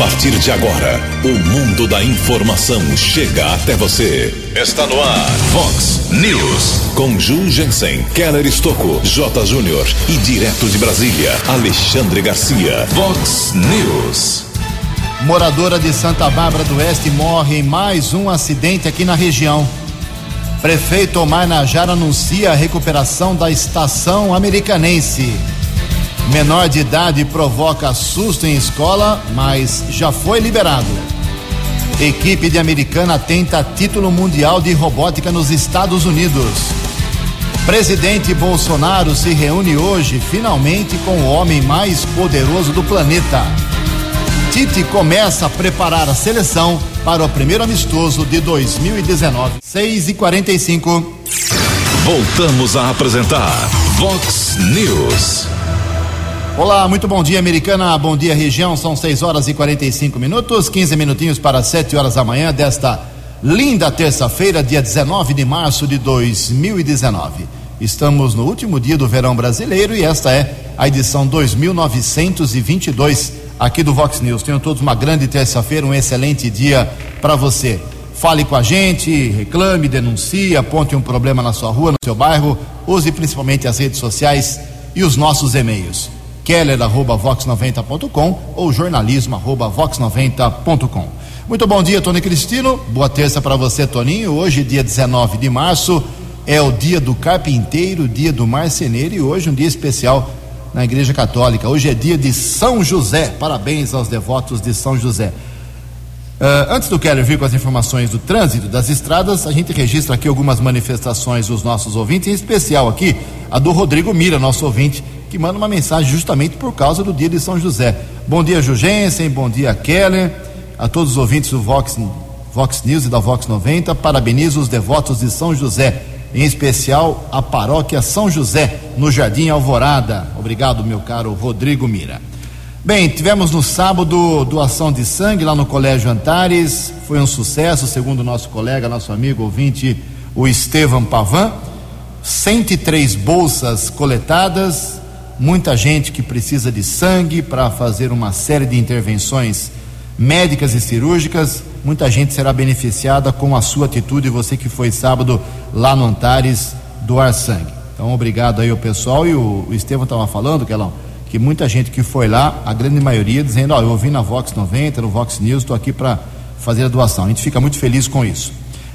partir de agora, o mundo da informação chega até você. Está no ar, Fox News. Com Ju Jensen, Keller Estocco, J. Júnior e direto de Brasília, Alexandre Garcia. Fox News. Moradora de Santa Bárbara do Oeste morre em mais um acidente aqui na região. Prefeito Omar Najar anuncia a recuperação da estação americanense. Menor de idade provoca susto em escola, mas já foi liberado. Equipe de Americana tenta título mundial de robótica nos Estados Unidos. Presidente Bolsonaro se reúne hoje finalmente com o homem mais poderoso do planeta. Tite começa a preparar a seleção para o primeiro amistoso de 2019. 6 e 45 Voltamos a apresentar Vox News. Olá, muito bom dia, americana. Bom dia, região. São 6 horas e 45 minutos, 15 minutinhos para 7 horas da manhã desta linda terça-feira, dia 19 de março de 2019. Estamos no último dia do verão brasileiro e esta é a edição 2922 aqui do Vox News. Tenham todos uma grande terça-feira, um excelente dia para você. Fale com a gente, reclame, denuncie, aponte um problema na sua rua, no seu bairro, use principalmente as redes sociais e os nossos e-mails keller@vox90.com ou jornalismo@vox90.com. Muito bom dia, Tony Cristino. Boa terça para você, Toninho. Hoje, dia 19 de março, é o dia do carpinteiro, dia do marceneiro e hoje um dia especial na Igreja Católica. Hoje é dia de São José. Parabéns aos devotos de São José. Uh, antes do Keller vir com as informações do trânsito das estradas, a gente registra aqui algumas manifestações dos nossos ouvintes, em especial aqui a do Rodrigo Mira, nosso ouvinte, que manda uma mensagem justamente por causa do dia de São José. Bom dia, Jugensen, bom dia, Keller, a todos os ouvintes do Vox, Vox News e da Vox 90, parabenizo os devotos de São José, em especial a paróquia São José, no Jardim Alvorada. Obrigado, meu caro Rodrigo Mira. Bem, tivemos no sábado doação de sangue lá no Colégio Antares, foi um sucesso, segundo nosso colega, nosso amigo ouvinte, o Estevam Pavan. 103 bolsas coletadas, muita gente que precisa de sangue para fazer uma série de intervenções médicas e cirúrgicas. Muita gente será beneficiada com a sua atitude, você que foi sábado lá no Antares doar sangue. Então, obrigado aí ao pessoal. E o, Estevam estava falando, Kelão que muita gente que foi lá, a grande maioria, dizendo: Ó, oh, eu ouvi na Vox 90, no Vox News, estou aqui para fazer a doação. A gente fica muito feliz com isso.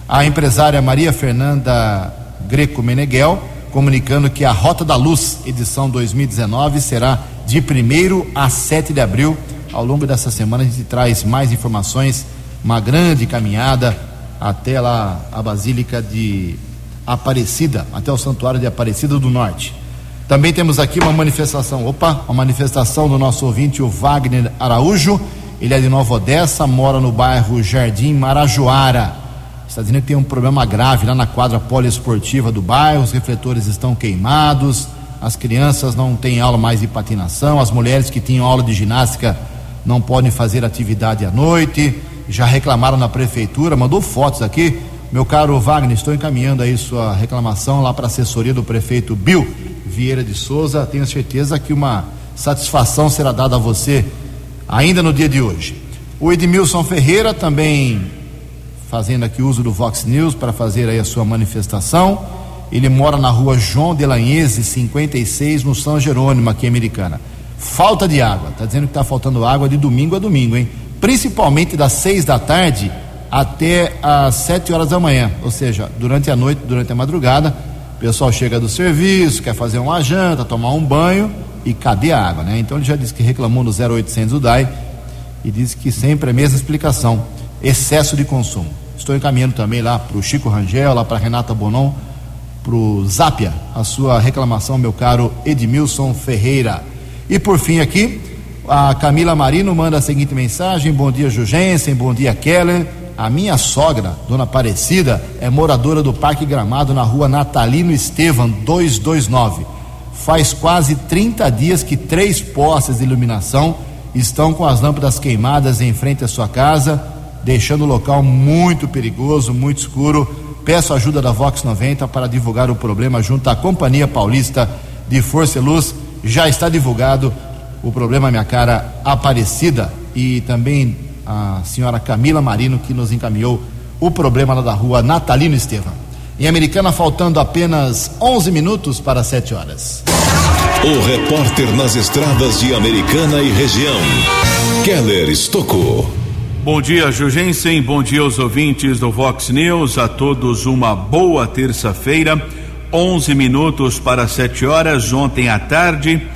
A empresária Maria Fernanda Greco Meneghel comunicando que a Rota da Luz, edição 2019, será de 1 a 7 de abril. Ao longo dessa semana a gente traz mais informações, uma grande caminhada até lá a Basílica de Aparecida, até o Santuário de Aparecida do Norte. Também temos aqui uma manifestação, opa, uma manifestação do nosso ouvinte, o Wagner Araújo. Ele é de Nova Odessa, mora no bairro Jardim Marajoara. Está dizendo que tem um problema grave lá na quadra poliesportiva do bairro, os refletores estão queimados, as crianças não têm aula mais de patinação, as mulheres que tinham aula de ginástica não podem fazer atividade à noite, já reclamaram na prefeitura, mandou fotos aqui. Meu caro Wagner, estou encaminhando aí sua reclamação lá para a assessoria do prefeito Bill Vieira de Souza. Tenho certeza que uma satisfação será dada a você ainda no dia de hoje. O Edmilson Ferreira também fazendo aqui uso do Vox News para fazer aí a sua manifestação. Ele mora na rua João de Lanhese, 56, no São Jerônimo, aqui em Americana. Falta de água, está dizendo que está faltando água de domingo a domingo, hein? Principalmente das seis da tarde até às sete horas da manhã, ou seja, durante a noite, durante a madrugada, o pessoal chega do serviço, quer fazer uma janta, tomar um banho e cadê a água, né? Então ele já disse que reclamou no 0800 do DAI e disse que sempre é a mesma explicação: excesso de consumo. Estou encaminhando também lá para o Chico Rangel, lá para Renata Bonon, para o Zápia, a sua reclamação, meu caro Edmilson Ferreira. E por fim aqui, a Camila Marino manda a seguinte mensagem: Bom dia, Jugensen, bom dia, Keller. A minha sogra, dona Aparecida, é moradora do Parque Gramado na rua Natalino Estevam, 229. Faz quase 30 dias que três postes de iluminação estão com as lâmpadas queimadas em frente à sua casa, deixando o local muito perigoso, muito escuro. Peço ajuda da Vox 90 para divulgar o problema junto à Companhia Paulista de Força e Luz. Já está divulgado o problema, minha cara Aparecida e também a senhora Camila Marino, que nos encaminhou o problema lá da rua Natalino Estevam. Em Americana, faltando apenas 11 minutos para 7 horas. O repórter nas estradas de Americana e região, Keller Estocou. Bom dia, Jugensen. Bom dia aos ouvintes do Vox News. A todos uma boa terça-feira. 11 minutos para 7 horas. Ontem à tarde,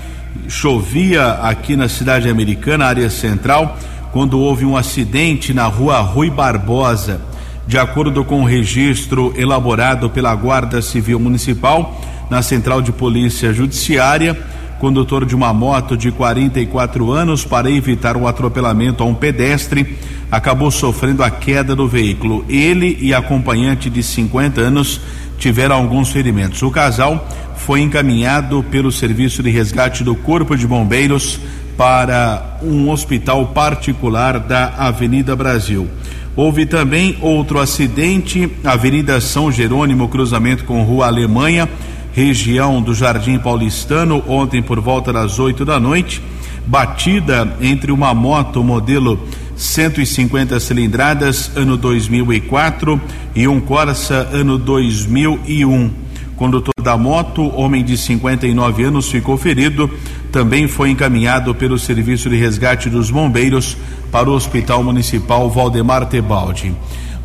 chovia aqui na cidade americana, área central, quando houve um acidente na rua Rui Barbosa. De acordo com o registro elaborado pela Guarda Civil Municipal, na Central de Polícia Judiciária, condutor de uma moto de 44 anos, para evitar o atropelamento a um pedestre, acabou sofrendo a queda do veículo. Ele e a acompanhante de 50 anos tiveram alguns ferimentos. O casal foi encaminhado pelo Serviço de Resgate do Corpo de Bombeiros para um hospital particular da Avenida Brasil. Houve também outro acidente, Avenida São Jerônimo, cruzamento com Rua Alemanha, região do Jardim Paulistano, ontem por volta das 8 da noite. Batida entre uma moto modelo 150 cilindradas, ano 2004, e um Corsa, ano 2001. Condutor da moto, homem de 59 anos, ficou ferido. Também foi encaminhado pelo Serviço de Resgate dos Bombeiros para o Hospital Municipal Valdemar Tebaldi.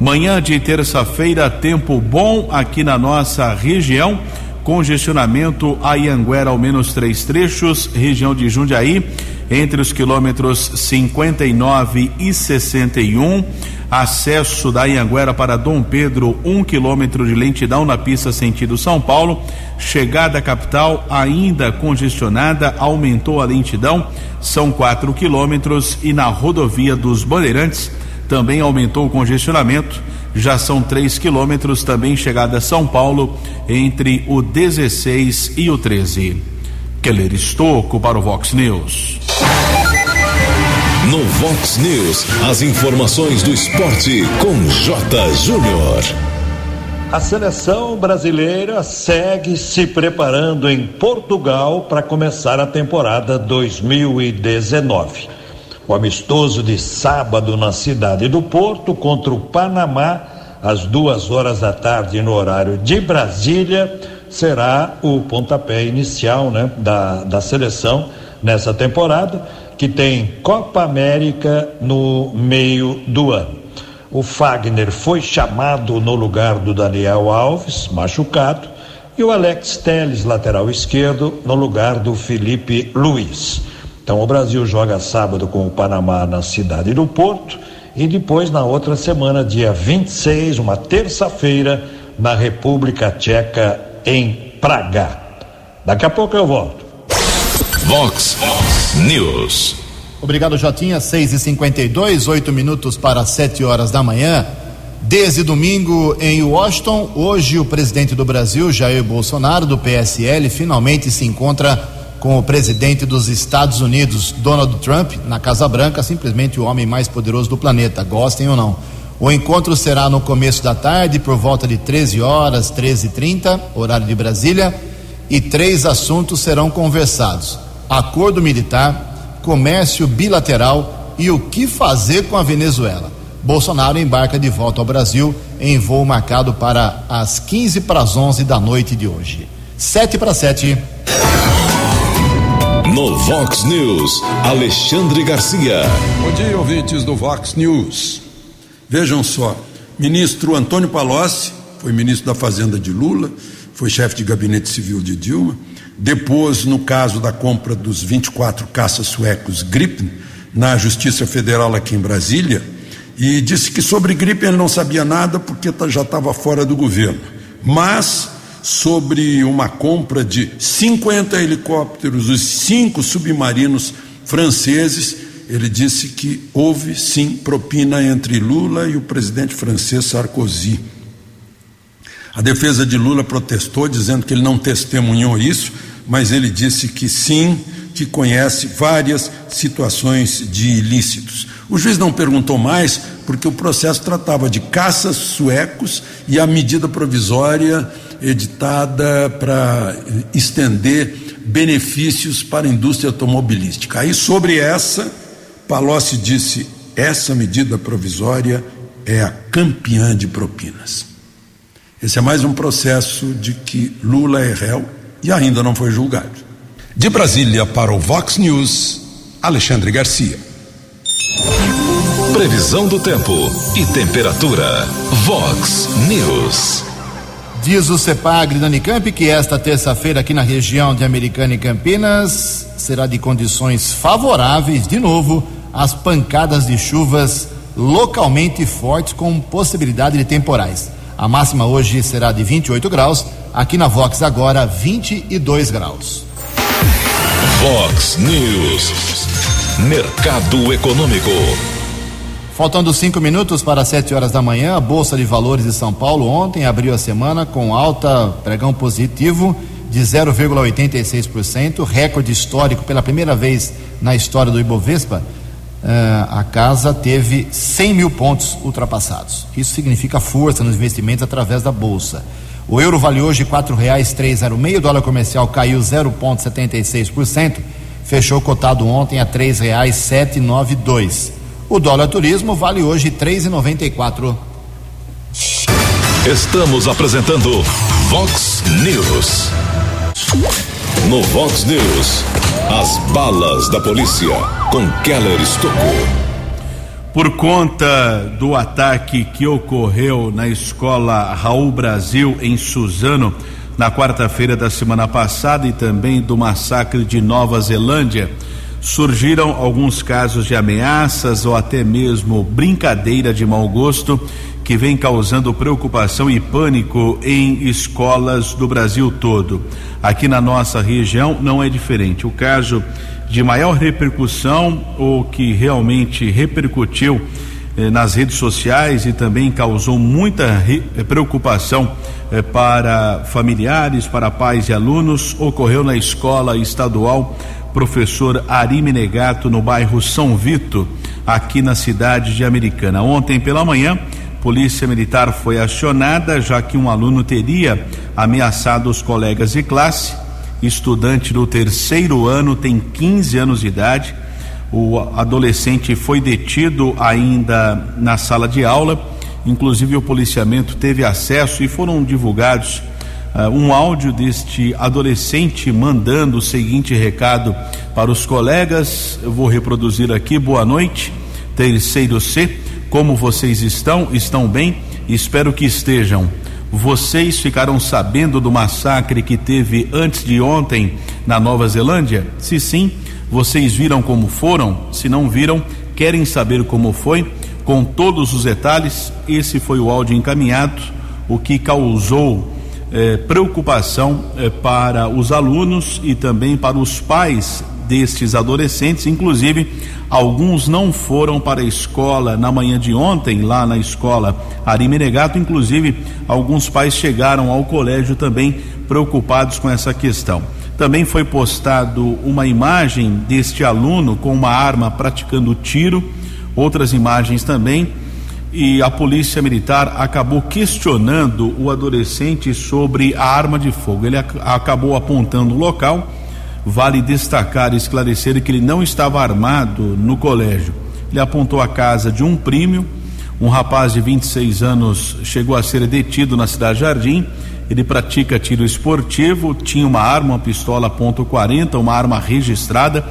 Manhã de terça-feira, tempo bom aqui na nossa região. Congestionamento a Ianguera, ao menos três trechos, região de Jundiaí, entre os quilômetros 59 e 61. Acesso da Ianguera para Dom Pedro, um quilômetro de lentidão na pista sentido São Paulo. Chegada à capital ainda congestionada, aumentou a lentidão, são quatro quilômetros. E na rodovia dos Bandeirantes também aumentou o congestionamento, já são três quilômetros. Também chegada a São Paulo entre o 16 e o 13. Keller Estocco para o Vox News. No Vox News, as informações do esporte com J. Júnior. A seleção brasileira segue se preparando em Portugal para começar a temporada 2019. O amistoso de sábado na cidade do Porto contra o Panamá, às duas horas da tarde no horário de Brasília, será o pontapé inicial né, da, da seleção nessa temporada que tem Copa América no meio do ano. O Fagner foi chamado no lugar do Daniel Alves, machucado, e o Alex Teles, lateral esquerdo, no lugar do Felipe Luiz. Então o Brasil joga sábado com o Panamá na cidade do Porto e depois na outra semana, dia 26, uma terça-feira, na República Tcheca, em Praga. Daqui a pouco eu volto. Vox News. Obrigado, Jotinha. 6 e 52 8 minutos para 7 horas da manhã. Desde domingo em Washington, hoje o presidente do Brasil, Jair Bolsonaro, do PSL, finalmente se encontra com o presidente dos Estados Unidos, Donald Trump, na Casa Branca, simplesmente o homem mais poderoso do planeta, gostem ou não. O encontro será no começo da tarde, por volta de 13 horas, 13h30, horário de Brasília, e três assuntos serão conversados acordo militar, comércio bilateral e o que fazer com a Venezuela. Bolsonaro embarca de volta ao Brasil em voo marcado para as 15 para as 11 da noite de hoje. 7 para 7. No Vox News, Alexandre Garcia. Bom dia, ouvintes do Vox News. Vejam só, ministro Antônio Palocci foi ministro da Fazenda de Lula, foi chefe de gabinete civil de Dilma depois, no caso da compra dos 24 caças suecos Gripen, na Justiça Federal aqui em Brasília, e disse que sobre Gripen ele não sabia nada porque tá, já estava fora do governo. Mas sobre uma compra de 50 helicópteros, os cinco submarinos franceses, ele disse que houve sim propina entre Lula e o presidente francês Sarkozy. A defesa de Lula protestou, dizendo que ele não testemunhou isso, mas ele disse que sim, que conhece várias situações de ilícitos. O juiz não perguntou mais, porque o processo tratava de caças suecos e a medida provisória editada para estender benefícios para a indústria automobilística. Aí, sobre essa, Palocci disse: essa medida provisória é a campeã de propinas. Esse é mais um processo de que Lula é réu e ainda não foi julgado. De Brasília para o Vox News, Alexandre Garcia. Previsão do tempo e temperatura. Vox News. Diz o CEPAGRE da Unicamp que esta terça-feira aqui na região de Americana e Campinas será de condições favoráveis de novo às pancadas de chuvas localmente fortes com possibilidade de temporais. A máxima hoje será de 28 graus, aqui na Vox agora 22 graus. Vox News. Mercado Econômico. Faltando cinco minutos para sete horas da manhã, a Bolsa de Valores de São Paulo ontem abriu a semana com alta pregão positivo de 0,86%, recorde histórico pela primeira vez na história do Ibovespa. Uh, a casa teve 100 mil pontos ultrapassados. Isso significa força nos investimentos através da bolsa. O euro vale hoje zero meio, o dólar comercial caiu 0,76%, fechou cotado ontem a nove dois. O dólar turismo vale hoje três e noventa e quatro. Estamos apresentando Vox News. No Vox News, as balas da polícia com Keller Estocou. Por conta do ataque que ocorreu na escola Raul Brasil em Suzano na quarta-feira da semana passada e também do massacre de Nova Zelândia, surgiram alguns casos de ameaças ou até mesmo brincadeira de mau gosto que vem causando preocupação e pânico em escolas do Brasil todo. Aqui na nossa região não é diferente. O caso de maior repercussão ou que realmente repercutiu eh, nas redes sociais e também causou muita preocupação eh, para familiares, para pais e alunos, ocorreu na escola estadual professor Ari Menegato, no bairro São Vito, aqui na cidade de Americana. Ontem pela manhã, Polícia Militar foi acionada, já que um aluno teria ameaçado os colegas de classe. Estudante do terceiro ano, tem 15 anos de idade. O adolescente foi detido ainda na sala de aula. Inclusive, o policiamento teve acesso e foram divulgados uh, um áudio deste adolescente mandando o seguinte recado para os colegas. Eu vou reproduzir aqui. Boa noite, terceiro C. Como vocês estão? Estão bem? Espero que estejam. Vocês ficaram sabendo do massacre que teve antes de ontem na Nova Zelândia? Se sim, vocês viram como foram? Se não viram, querem saber como foi? Com todos os detalhes, esse foi o áudio encaminhado, o que causou eh, preocupação eh, para os alunos e também para os pais destes adolescentes, inclusive alguns não foram para a escola na manhã de ontem, lá na escola Ari Menegato, inclusive alguns pais chegaram ao colégio também preocupados com essa questão. Também foi postado uma imagem deste aluno com uma arma praticando tiro, outras imagens também e a polícia militar acabou questionando o adolescente sobre a arma de fogo. Ele ac acabou apontando o local. Vale destacar e esclarecer que ele não estava armado no colégio. Ele apontou a casa de um primo. Um rapaz de 26 anos chegou a ser detido na cidade Jardim. Ele pratica tiro esportivo, tinha uma arma, uma pistola .40, uma arma registrada,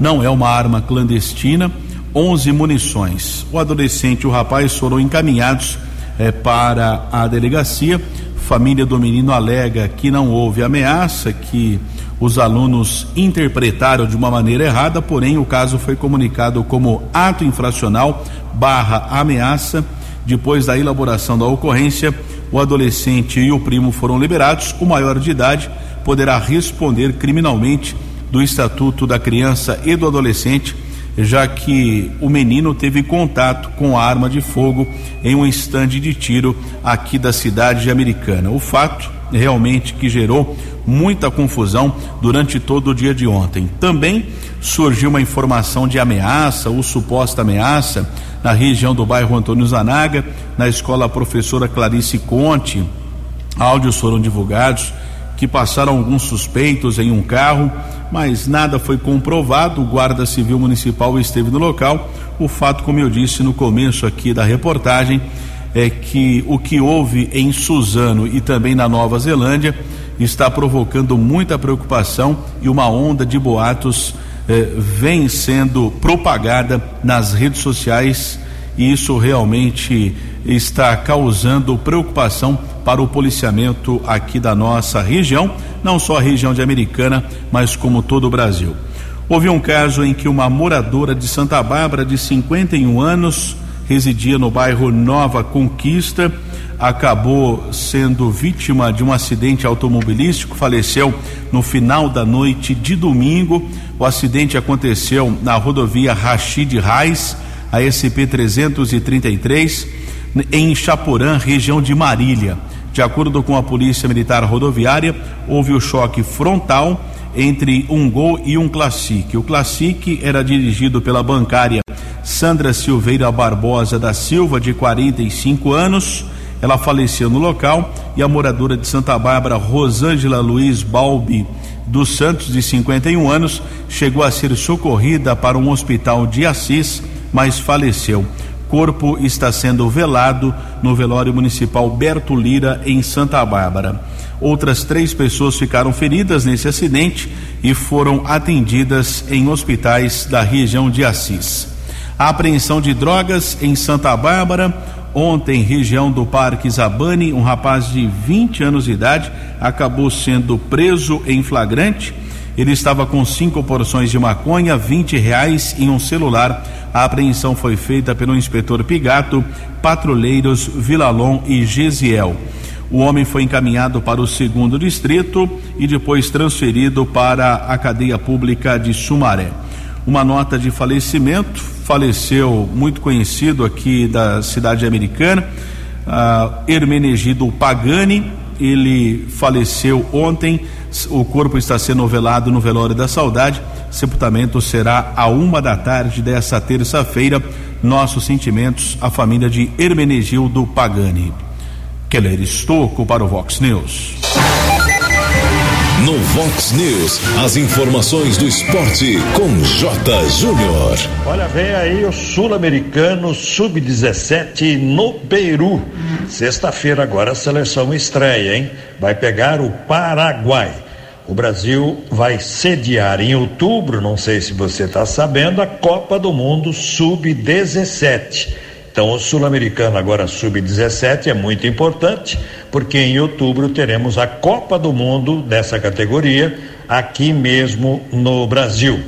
não é uma arma clandestina 11 munições. O adolescente e o rapaz foram encaminhados eh, para a delegacia. Família do menino alega que não houve ameaça, que os alunos interpretaram de uma maneira errada, porém o caso foi comunicado como ato infracional barra ameaça. Depois da elaboração da ocorrência, o adolescente e o primo foram liberados. O maior de idade poderá responder criminalmente do Estatuto da Criança e do Adolescente já que o menino teve contato com arma de fogo em um estande de tiro aqui da cidade de Americana. O fato realmente que gerou muita confusão durante todo o dia de ontem. Também surgiu uma informação de ameaça ou suposta ameaça na região do bairro Antônio Zanaga, na escola professora Clarice Conte. Áudios foram divulgados que passaram alguns suspeitos em um carro, mas nada foi comprovado. O Guarda Civil Municipal esteve no local. O fato, como eu disse no começo aqui da reportagem, é que o que houve em Suzano e também na Nova Zelândia está provocando muita preocupação e uma onda de boatos eh, vem sendo propagada nas redes sociais e isso realmente está causando preocupação para o policiamento aqui da nossa região, não só a região de Americana, mas como todo o Brasil. Houve um caso em que uma moradora de Santa Bárbara, de 51 anos, residia no bairro Nova Conquista, acabou sendo vítima de um acidente automobilístico, faleceu no final da noite de domingo. O acidente aconteceu na rodovia Rachid Reis, a SP 333, em Chaporã, região de Marília. De acordo com a Polícia Militar Rodoviária, houve o choque frontal entre um Gol e um Classic. O Classic era dirigido pela bancária Sandra Silveira Barbosa da Silva, de 45 anos. Ela faleceu no local e a moradora de Santa Bárbara, Rosângela Luiz Balbi dos Santos, de 51 anos, chegou a ser socorrida para um hospital de Assis, mas faleceu corpo está sendo velado no velório municipal Berto Lira, em Santa Bárbara. Outras três pessoas ficaram feridas nesse acidente e foram atendidas em hospitais da região de Assis. A apreensão de drogas em Santa Bárbara. Ontem, região do Parque Zabane, um rapaz de 20 anos de idade acabou sendo preso em flagrante ele estava com cinco porções de maconha, 20 reais e um celular. A apreensão foi feita pelo inspetor Pigato, patrulheiros Vilalon e Gesiel. O homem foi encaminhado para o segundo distrito e depois transferido para a cadeia pública de Sumaré. Uma nota de falecimento, faleceu muito conhecido aqui da cidade americana, uh, Hermenegido Pagani, ele faleceu ontem o corpo está sendo velado no velório da saudade. Sepultamento será a uma da tarde dessa terça-feira. Nossos sentimentos à família de Hermenegildo Pagani. Keller Estocco para o Vox News. No Vox News, as informações do esporte com J. Júnior. Olha, vem aí o Sul-Americano Sub-17 no Peru. Sexta-feira agora a seleção estreia, hein? Vai pegar o Paraguai. O Brasil vai sediar em outubro, não sei se você está sabendo, a Copa do Mundo Sub-17 então, o sul-americano agora sub-17 é muito importante, porque em outubro teremos a Copa do Mundo dessa categoria aqui mesmo no Brasil.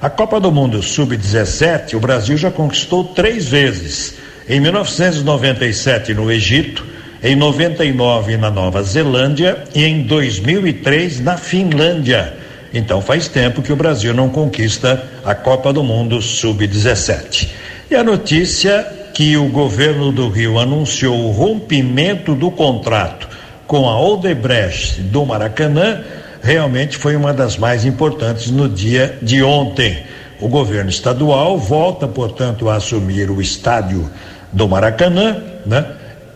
A Copa do Mundo sub-17, o Brasil já conquistou três vezes. Em 1997 no Egito, em 99 na Nova Zelândia e em 2003 na Finlândia. Então faz tempo que o Brasil não conquista a Copa do Mundo sub-17. E a notícia que o governo do Rio anunciou o rompimento do contrato com a Odebrecht do Maracanã, realmente foi uma das mais importantes no dia de ontem. O governo estadual volta, portanto, a assumir o estádio do Maracanã, né?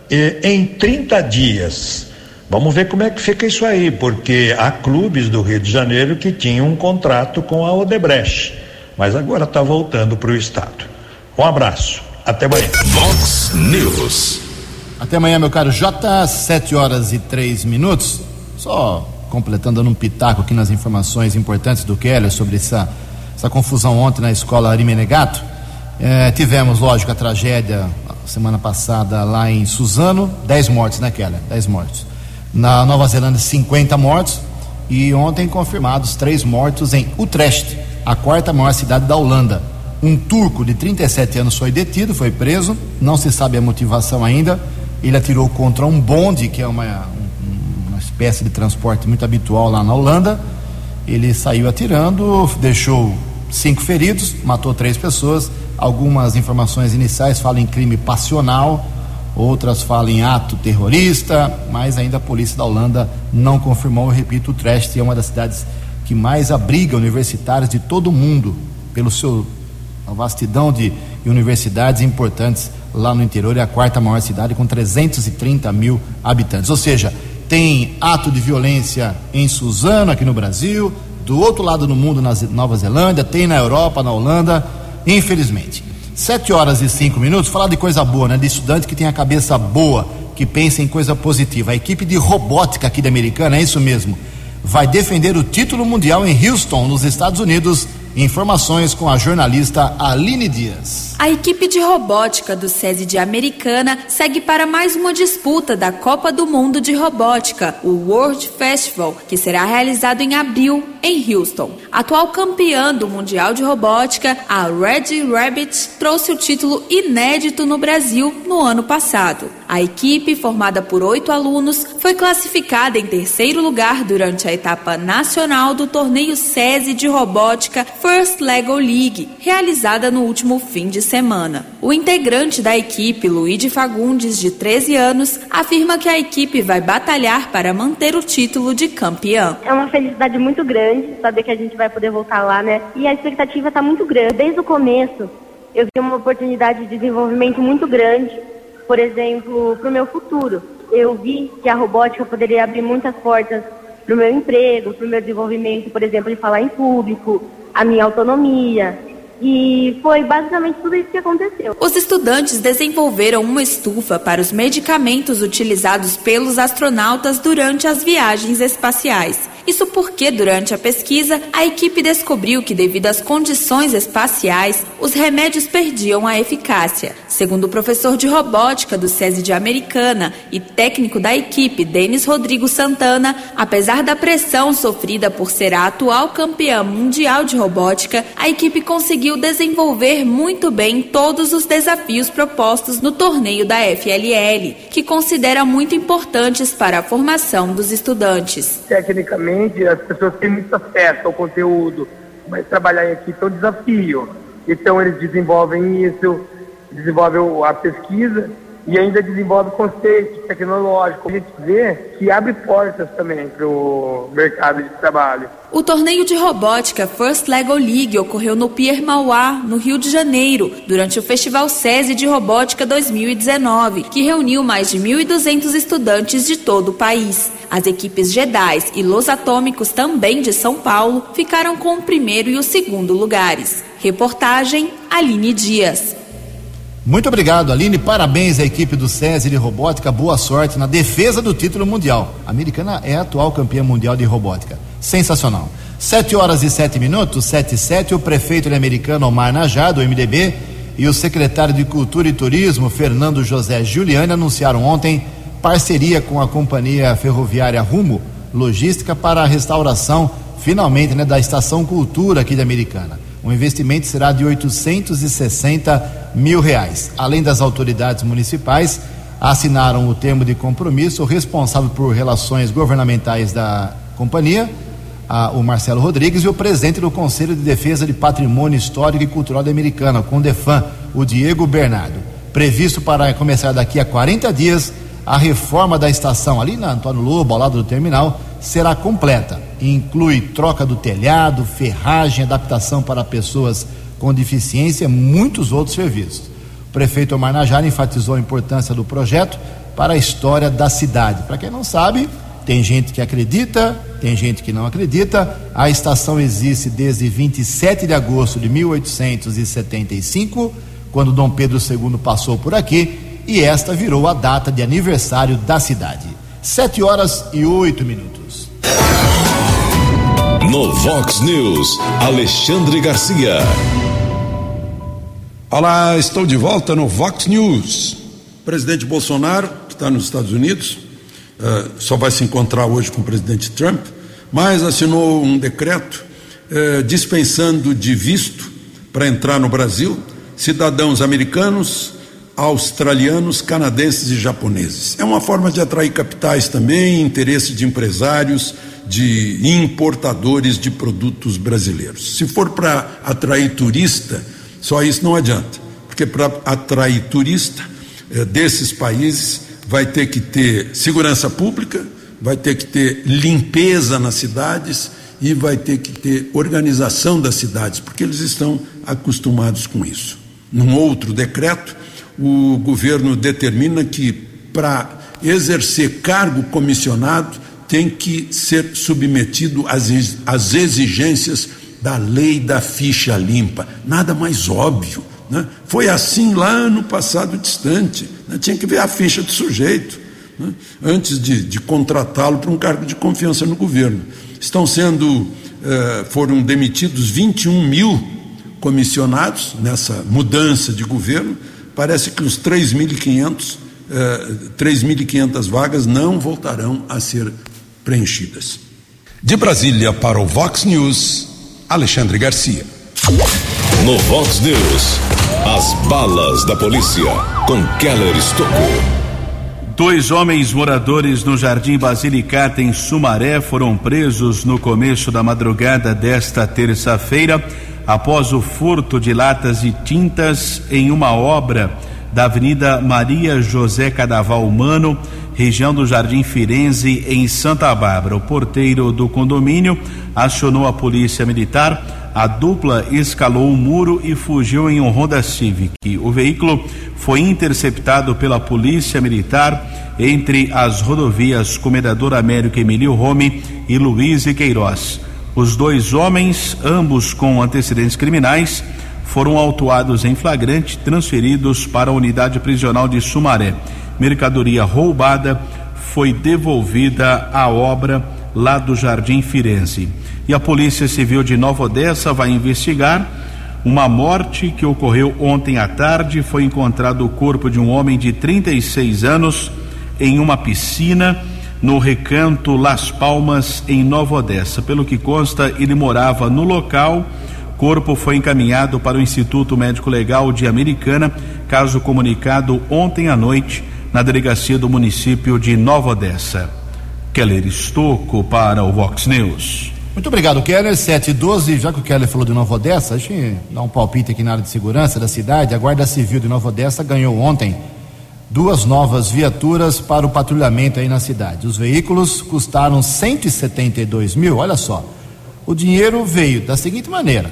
E, em 30 dias. Vamos ver como é que fica isso aí, porque há clubes do Rio de Janeiro que tinham um contrato com a Odebrecht, mas agora está voltando para o estado. Um abraço. Até amanhã. Vox News. Até amanhã, meu caro J, 7 horas e 3 minutos. Só completando um pitaco aqui nas informações importantes do Keller sobre essa, essa confusão ontem na escola Arimenegato. É, tivemos, lógico, a tragédia semana passada lá em Suzano, 10 mortes, né, Keller? 10 mortes. Na Nova Zelândia, 50 mortos. E ontem confirmados três mortos em Utrecht, a quarta maior cidade da Holanda. Um turco de 37 anos foi detido, foi preso, não se sabe a motivação ainda. Ele atirou contra um bonde, que é uma, uma espécie de transporte muito habitual lá na Holanda. Ele saiu atirando, deixou cinco feridos, matou três pessoas. Algumas informações iniciais falam em crime passional, outras falam em ato terrorista, mas ainda a polícia da Holanda não confirmou. Eu repito, Utrecht é uma das cidades que mais abriga universitários de todo o mundo, pelo seu uma vastidão de universidades importantes lá no interior, é a quarta maior cidade com 330 mil habitantes. Ou seja, Tem ato de violência em Suzano, aqui no Brasil, do outro lado do mundo, na Nova Zelândia, tem na Europa, na Holanda, infelizmente. Sete horas e cinco minutos, falar de coisa boa, né? De estudante que tem a cabeça boa, que pensa em coisa positiva. A equipe de robótica aqui da Americana, é isso mesmo, vai defender o título mundial em Houston, nos Estados Unidos, Informações com a jornalista Aline Dias. A equipe de robótica do SESI de Americana segue para mais uma disputa da Copa do Mundo de Robótica, o World Festival, que será realizado em abril em Houston. Atual campeã do Mundial de Robótica, a Red Rabbit trouxe o título inédito no Brasil no ano passado. A equipe, formada por oito alunos, foi classificada em terceiro lugar durante a etapa nacional do torneio SESI de Robótica First Lego League, realizada no último fim de semana. O integrante da equipe, Luigi Fagundes, de 13 anos, afirma que a equipe vai batalhar para manter o título de campeã. É uma felicidade muito grande saber que a gente vai poder voltar lá, né? E a expectativa está muito grande. Desde o começo, eu vi uma oportunidade de desenvolvimento muito grande por exemplo, para o meu futuro. Eu vi que a robótica poderia abrir muitas portas para o meu emprego, para o meu desenvolvimento, por exemplo, de falar em público, a minha autonomia. E foi basicamente tudo isso que aconteceu. Os estudantes desenvolveram uma estufa para os medicamentos utilizados pelos astronautas durante as viagens espaciais. Isso porque, durante a pesquisa, a equipe descobriu que, devido às condições espaciais, os remédios perdiam a eficácia. Segundo o professor de robótica do SESI de Americana e técnico da equipe, Denis Rodrigo Santana, apesar da pressão sofrida por ser a atual campeã mundial de robótica, a equipe conseguiu desenvolver muito bem todos os desafios propostos no torneio da FLL, que considera muito importantes para a formação dos estudantes. Tecnicamente, as pessoas têm muito acesso ao conteúdo, mas trabalhar em equipe é um desafio. Então eles desenvolvem isso, desenvolvem a pesquisa e ainda desenvolve conceitos tecnológicos. A gente vê que abre portas também para o mercado de trabalho. O torneio de robótica First Lego League ocorreu no Pier Mauá, no Rio de Janeiro, durante o Festival SESI de Robótica 2019, que reuniu mais de 1.200 estudantes de todo o país. As equipes Jedi e Los Atômicos, também de São Paulo, ficaram com o primeiro e o segundo lugares. Reportagem Aline Dias. Muito obrigado, Aline. Parabéns à equipe do SESI de Robótica. Boa sorte na defesa do título mundial. A americana é a atual campeã mundial de robótica. Sensacional. Sete horas e sete minutos, sete e sete. O prefeito americano Omar Najá, do MDB, e o secretário de Cultura e Turismo, Fernando José Giuliani, anunciaram ontem parceria com a companhia ferroviária Rumo Logística para a restauração, finalmente, né, da Estação Cultura aqui da Americana. O investimento será de 860 mil reais. Além das autoridades municipais, assinaram o termo de compromisso o responsável por relações governamentais da companhia, a, o Marcelo Rodrigues, e o presidente do Conselho de Defesa de Patrimônio Histórico e Cultural da Americana, com Defan, o Diego Bernardo. Previsto para começar daqui a 40 dias, a reforma da estação ali na Antônio Lobo, ao lado do terminal, será completa. Inclui troca do telhado, ferragem, adaptação para pessoas com deficiência muitos outros serviços. O prefeito Omar Najara enfatizou a importância do projeto para a história da cidade. Para quem não sabe, tem gente que acredita, tem gente que não acredita. A estação existe desde 27 de agosto de 1875, quando Dom Pedro II passou por aqui, e esta virou a data de aniversário da cidade. Sete horas e oito minutos. No Vox News, Alexandre Garcia. Olá, estou de volta no Vox News. O presidente Bolsonaro, que está nos Estados Unidos, uh, só vai se encontrar hoje com o presidente Trump, mas assinou um decreto uh, dispensando de visto para entrar no Brasil cidadãos americanos, australianos, canadenses e japoneses. É uma forma de atrair capitais também, interesse de empresários, de importadores de produtos brasileiros. Se for para atrair turista, só isso não adianta, porque para atrair turista eh, desses países vai ter que ter segurança pública, vai ter que ter limpeza nas cidades e vai ter que ter organização das cidades, porque eles estão acostumados com isso. Num outro decreto, o governo determina que para exercer cargo comissionado tem que ser submetido às, exigências da lei da ficha limpa. Nada mais óbvio. Né? Foi assim lá no passado distante. Né? Tinha que ver a ficha do sujeito né? antes de, de contratá-lo para um cargo de confiança no governo. Estão sendo, eh, foram demitidos 21 mil comissionados nessa mudança de governo. Parece que os 3.500 eh, 3.500 vagas não voltarão a ser preenchidas. De Brasília para o Vox News, Alexandre Garcia. No Vox News, as balas da polícia com Keller Estocou. Dois homens moradores no Jardim Basilicata, em Sumaré, foram presos no começo da madrugada desta terça-feira, após o furto de latas e tintas em uma obra da Avenida Maria José Cadaval Humano, região do Jardim Firenze, em Santa Bárbara. O porteiro do condomínio acionou a polícia militar. A dupla escalou o muro e fugiu em um Honda Civic. O veículo foi interceptado pela polícia militar entre as rodovias Comendador Américo Emílio Rome e Luiz e Queiroz. Os dois homens, ambos com antecedentes criminais, foram autuados em flagrante, transferidos para a unidade prisional de Sumaré. Mercadoria roubada foi devolvida à obra lá do Jardim Firenze. E a Polícia Civil de Nova Odessa vai investigar uma morte que ocorreu ontem à tarde. Foi encontrado o corpo de um homem de 36 anos em uma piscina no recanto Las Palmas, em Nova Odessa. Pelo que consta, ele morava no local corpo foi encaminhado para o Instituto Médico Legal de Americana, caso comunicado ontem à noite na delegacia do município de Nova Odessa. Keller Estocco para o Vox News. Muito obrigado, Keller. 7 e 12, já que o Keller falou de Nova Odessa, deixa eu dar um palpite aqui na área de segurança da cidade. A Guarda Civil de Nova Odessa ganhou ontem duas novas viaturas para o patrulhamento aí na cidade. Os veículos custaram 172 mil, olha só. O dinheiro veio da seguinte maneira: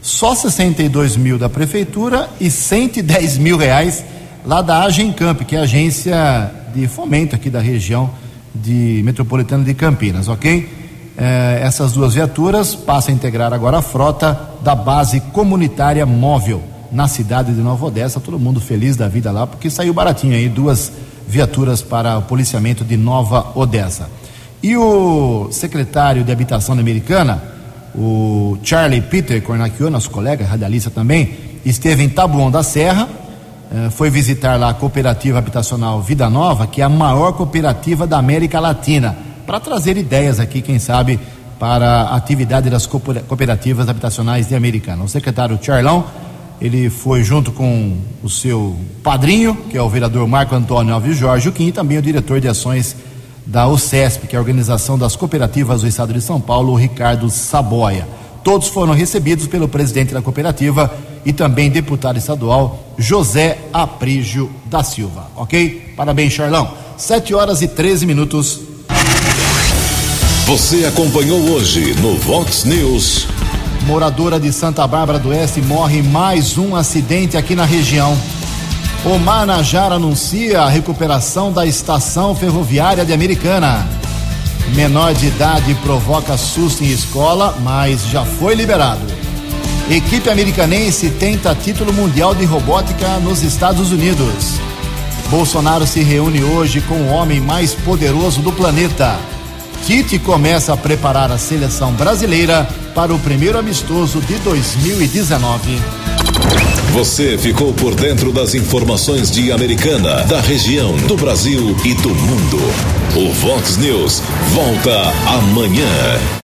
só 62 mil da prefeitura e 110 mil reais lá da Agencamp, que é a agência de fomento aqui da região de metropolitana de Campinas, ok? Eh, essas duas viaturas passam a integrar agora a frota da base comunitária móvel na cidade de Nova Odessa. Todo mundo feliz da vida lá, porque saiu baratinho aí duas viaturas para o policiamento de Nova Odessa. E o secretário de Habitação Americana, o Charlie Peter Cornacchio, nosso colega radialista também, esteve em Tabuão da Serra, eh, foi visitar lá a cooperativa habitacional Vida Nova, que é a maior cooperativa da América Latina, para trazer ideias aqui, quem sabe, para a atividade das cooperativas habitacionais de Americana. O secretário Charlão, ele foi junto com o seu padrinho, que é o vereador Marco Antônio Alves Jorge, o e também o diretor de ações da OCESP, que é a Organização das Cooperativas do Estado de São Paulo, Ricardo Saboia. Todos foram recebidos pelo presidente da cooperativa e também deputado estadual José Aprígio da Silva. Ok? Parabéns, Charlão. 7 horas e 13 minutos. Você acompanhou hoje no Vox News. Moradora de Santa Bárbara do Oeste morre mais um acidente aqui na região. O Manajar anuncia a recuperação da estação ferroviária de Americana. Menor de idade provoca susto em escola, mas já foi liberado. Equipe americanense tenta título mundial de robótica nos Estados Unidos. Bolsonaro se reúne hoje com o homem mais poderoso do planeta. Tite começa a preparar a seleção brasileira para o primeiro amistoso de 2019. Você ficou por dentro das informações de Americana, da região, do Brasil e do mundo. O Vox News volta amanhã.